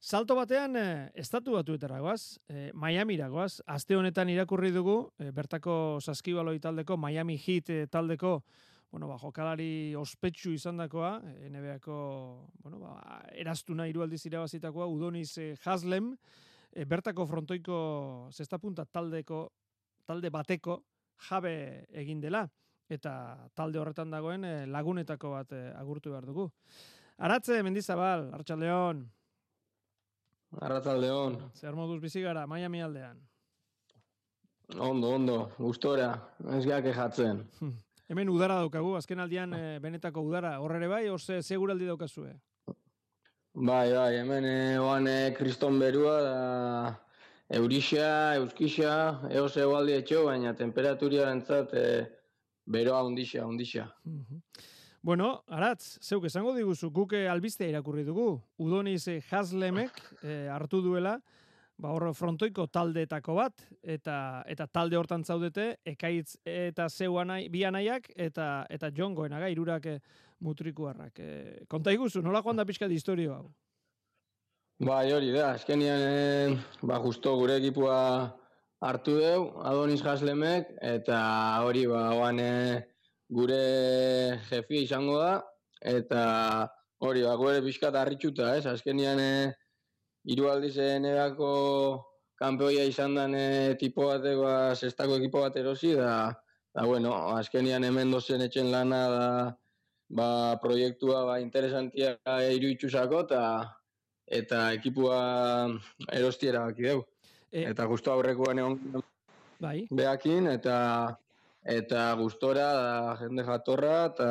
Salto batean, eh, estatu batuetara goaz, eh, Miami goaz, aste honetan irakurri dugu, eh, bertako saskibaloi taldeko, Miami Heat eh, taldeko, bueno, ba, jokalari ospetsu izan dakoa, eh, NBA-ko, bueno, ba, erastuna irualdiz irabazitakoa, Udoniz eh, Haslem, eh, bertako frontoiko zestapunta taldeko, talde bateko jabe egin dela, eta talde horretan dagoen lagunetako bat agurtu behar dugu. Aratze, Mendizabal, Artxaldeon, Arratzaldeon. Zer moduz bizi gara, Miami aldean. Ondo, ondo, gustora, ez geha kejatzen. Hemen udara daukagu, azken aldian eh, benetako udara. Horrere bai, orze seguraldi daukazue. Bai, bai, hemen eh, oan eh, kriston berua da Eurixa, Euskixa, eos egualdi etxo, baina temperaturia entzat eh, beroa ondixa, ondixa. Bueno, Aratz, zeuk esango diguzu, guke albiste irakurri dugu. Udoniz eh, Haslemek eh, hartu duela, ba hor frontoiko taldeetako bat, eta eta talde hortan zaudete, ekaitz eta zeu anai, bi anaiak, eta, eta John Goenaga, irurak eh, mutrikuarrak. Eh, konta iguzu, nola joan da pixka di historio hau? Bai, hori da, azkenian, eh, ba, justo gure ekipua hartu deu, Adonis Haslemek, eta hori, ba, oan eh, gure jefi izango da, eta hori, ba, gure pixkat harritxuta, ez, azkenian, eh, hiru aldiz NBA-ko kanpeoia izan den eh, tipo batek, ba, sextako ekipo bat erosi, da, da, bueno, azkenian hemen dozen etxen lana, da, ba, proiektua, ba, interesantia iruitxusako, eta eta ekipua erostiera baki deu. E, Eta justu aurrekoan egon bai, behakin, eta eta gustora da jende jatorra, eta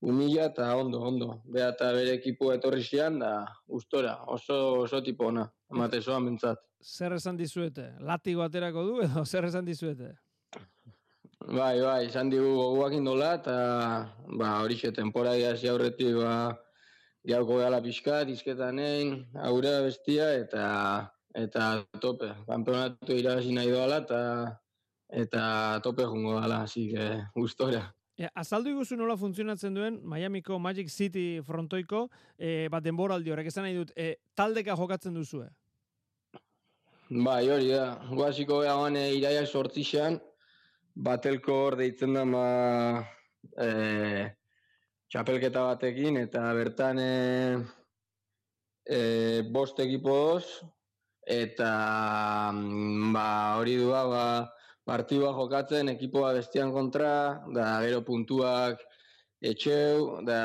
humila, eta ondo, ondo. Bea eta bere ekipu etorri zian, da gustora, oso, oso tipo ona, emate zoan bentsat. zer esan dizuete? Latigo aterako du edo zer esan dizuete? Bai, bai, izan digu goguak indola, eta ba, horixe temporadia hasi aurretik, ba, jauko gala pixka, dizketanein, aurre bestia, eta eta tope, kanpeonatu irabazi nahi doala, eta eta tope jungo dala, así que gustora. E, azaldu iguzu nola funtzionatzen duen Miamiko Magic City frontoiko e, bat denboraldi horrek esan nahi dut, e, taldeka jokatzen duzue. Bai, hori da, guaziko egan e, iraiak sortzixan, batelko hor deitzen da, ma, e, txapelketa batekin, eta bertan e, e, bost ekipoz, eta mm, ba, hori dua, ba, partidua jokatzen, ekipoa bestian kontra, da gero puntuak etxeu, da,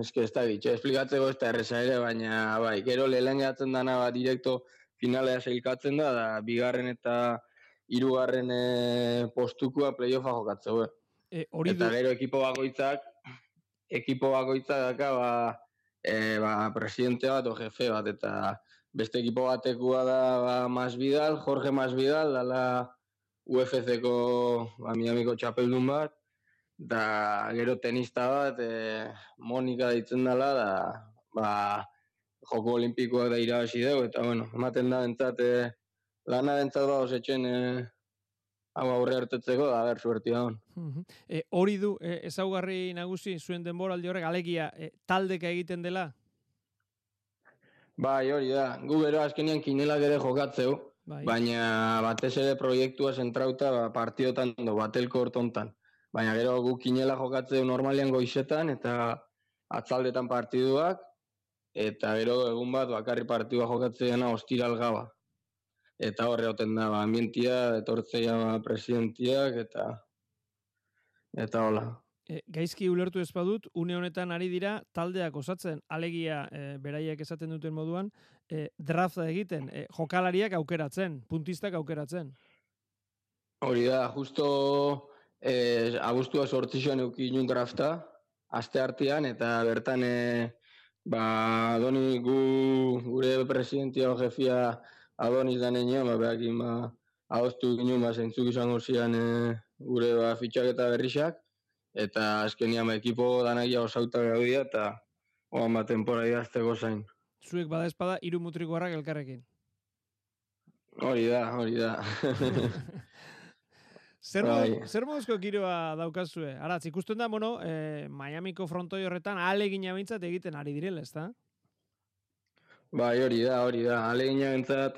eske ez da bitxe, esplikatzeko ez da erreza ere, baina bai, gero lehen gehatzen dana ba, direkto finalea sailkatzen da, da bigarren eta hirugarren e, postukua playoffa jokatzeu. E, hori Eta gero ekipo bakoitzak, ekipo bakoitzak daka, ba, e, ba, presidente bat o jefe bat, eta beste ekipo batekua da ba, Masvidal, Jorge Masvidal, dala UFC-ko ba, Miamiko txapeldun bat, da gero tenista bat, e, Monika ditzen dela, da, ba, joko olimpikoak da irabazi dugu, eta bueno, ematen da bentsat, e, lana bentsat ba, osetxen, e, hau aurre hartetzeko, da, ber, suerti da hon. Mhm. e, hori du e, ezaugarri nagusi zuen denboraldi horrek alegia e, taldeka egiten dela. Bai, hori da. Gu gero azkenian kinelak ere jokatzeu, Bai. baina batez ere proiektua zentrauta ba, partiotan do, batelko hortontan. Baina gero gu kinela jokatzeu normalian goizetan eta atzaldetan partiduak, eta gero egun bat bakarri partidua jokatzeena ostiral gaba. Eta horre hoten da, ba, ambientia, etortzeia ba, presidentiak, eta eta hola. E, gaizki ulertu ez badut, une honetan ari dira taldeak osatzen, alegia e, beraiek esaten duten moduan, e, drafta egiten, e, jokalariak aukeratzen, puntistak aukeratzen. Hori da, justo eh, abustua sortzizioan eukin drafta, aste artean, eta bertan eh, ba, Adoni gu, gure presidentia jefia Adonis da nenean, ba, behakin ba, adostu ginen, ba, zentzuk izango zian eh, gure ba, fitxaketa berrixak, eta azkenian ekipo danagia osauta gaudia, eta oan ba, temporai azteko zain. Zuek bada espada hiru mutrikoarrak elkarrekin. Hori da, hori da. Zer, Bai. zer moduzko giroa daukazue? Aratz, ikusten da, bueno, e, Miamiko frontoi horretan alegina behintzat egiten ari direla, ezta? Bai, hori da, hori da. Alegina entzat,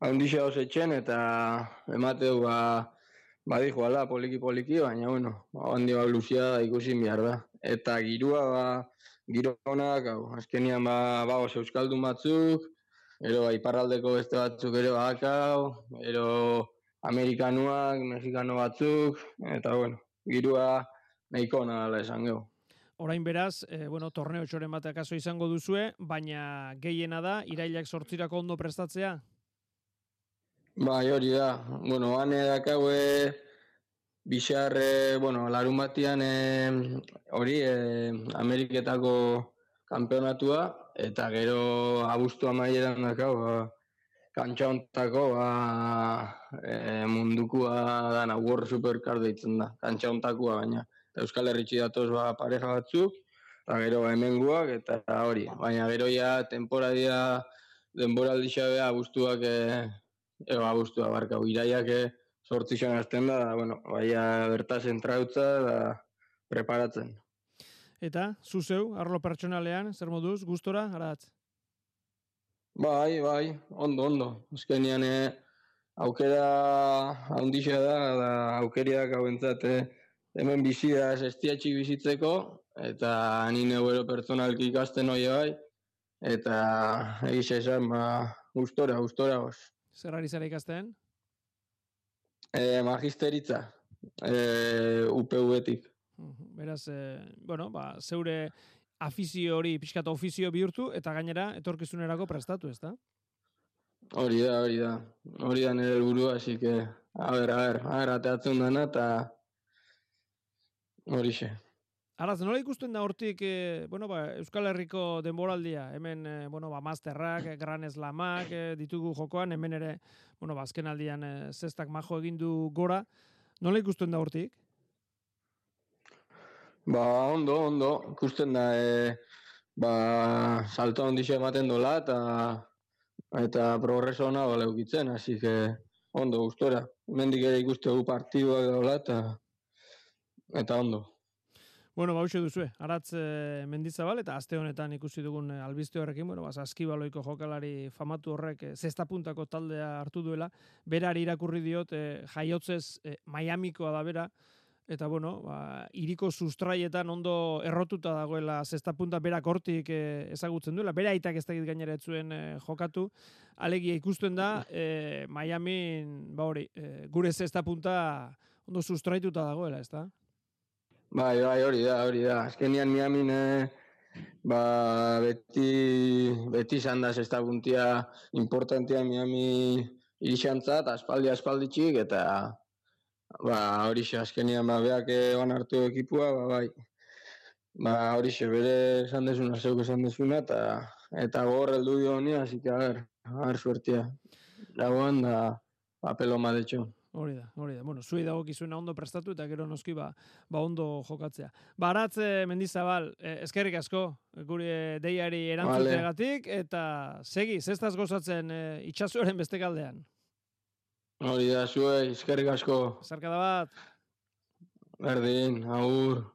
handixa etxen eta emateu ba, badi joala poliki-poliki, baina, bueno, handi ba, luzia ikusi behar da. Eta girua, ba, giro honak, hau, azkenian, ba, ba, euskaldun batzuk, ero, ba, iparraldeko beste batzuk ere bakau, ero, amerikanuak, mexikano batzuk, eta, bueno, girua nahiko nala esan gehu. Orain beraz, e, bueno, torneo txoren bat akaso izango duzue, baina gehiena da, irailak sortzirako ondo prestatzea? Bai, hori da. Bueno, hane dakaue bixarre, bueno, larun batian hori e, Ameriketako kampeonatua, eta gero abuztu amaieran dakau, ba, kantxa ontako ba, e, mundukua dana World Supercar deitzen da, kantxa ontakua baina. Euskal Herritxi datoz ba, pareja batzuk, eta gero hemenguak eta hori. Baina gero ja temporadia denboraldi xabea abuztuak, e, ego abuztuak barka, iraiak sortzizan azten da, bueno, baina bertaz entrautza da preparatzen. Eta, zuzeu, arlo pertsonalean, zer moduz, gustora, aratz? Bai, bai, ondo, ondo. Ezkenian, e, aukera handixa da, da aukeriak hau entzate, hemen bizi da estiatxik bizitzeko, eta nire gero pertsonalki ikasten hori bai, eta egiz esan, ba, gustora, gustora goz. Zer ari zara ikasten? E, magisteritza, e, UPV-etik. Beraz, e, bueno, ba, zeure afizio hori, pixkata ofizio bihurtu, eta gainera, etorkizunerako prestatu, ez da? Hori da, hori da. Hori da nire helburua, así que, a ber, a ber, a ber, ateatzen dana, eta Horixe. Araz, nola ikusten da hortik, e, bueno, ba, Euskal Herriko denboraldia, hemen, e, bueno, ba, masterrak, e, gran eslamak, e, ditugu jokoan, hemen ere, bueno, ba, azken aldian e, zestak majo egindu gora. Nola ikusten da hortik? Ba, ondo, ondo, ikusten da, e, ba, salto handixe ematen dola, eta eta progreso hona bale ukitzen, hasi que, ondo, gustora. Mendik ere ikuste gu partidua dola, eta eta ondo. Bueno, ba, duzue, aratz e, mendizabal, eta aste honetan ikusi dugun e, albizte horrekin, bueno, ba, askibaloiko jokalari famatu horrek e, zesta puntako taldea hartu duela, berari irakurri diot, e, jaiotzez e, Miamikoa da bera, eta bueno, ba, iriko sustraietan ondo errotuta dagoela zesta punta berak hortik e, ezagutzen duela, bera aitak ez dakit gainera etzuen e, jokatu, alegia ikusten da, e, Miami, ba hori, e, gure zesta punta ondo sustraituta dagoela, ez da? Bai, bai, hori da, hori da. Azkenian Miamin eh, ba, beti, beti izan da zesta guntia importantia Miami irixantzat, aspaldi aspaldi txik, eta ba, hori xe, azkenian ba, beak egon hartu ekipua, ba, bai. Ba, hori xe, bere esan desuna, zeuk esan desuna, eta eta gor heldu dio honi, que, a ver, a ver, suertia. Dagoan da, papelo madetxo. Hori da, hori da. Bueno, zui dago kizuena ondo prestatu eta gero noski ba, ba ondo jokatzea. Baratze mendizabal, eh, eskerrik asko, gure deiari erantzuteagatik, eta segi, zestaz gozatzen eh, itxasuaren beste galdean. Hori da, zue, eskerrik asko. Zarkada bat. Berdin, agur.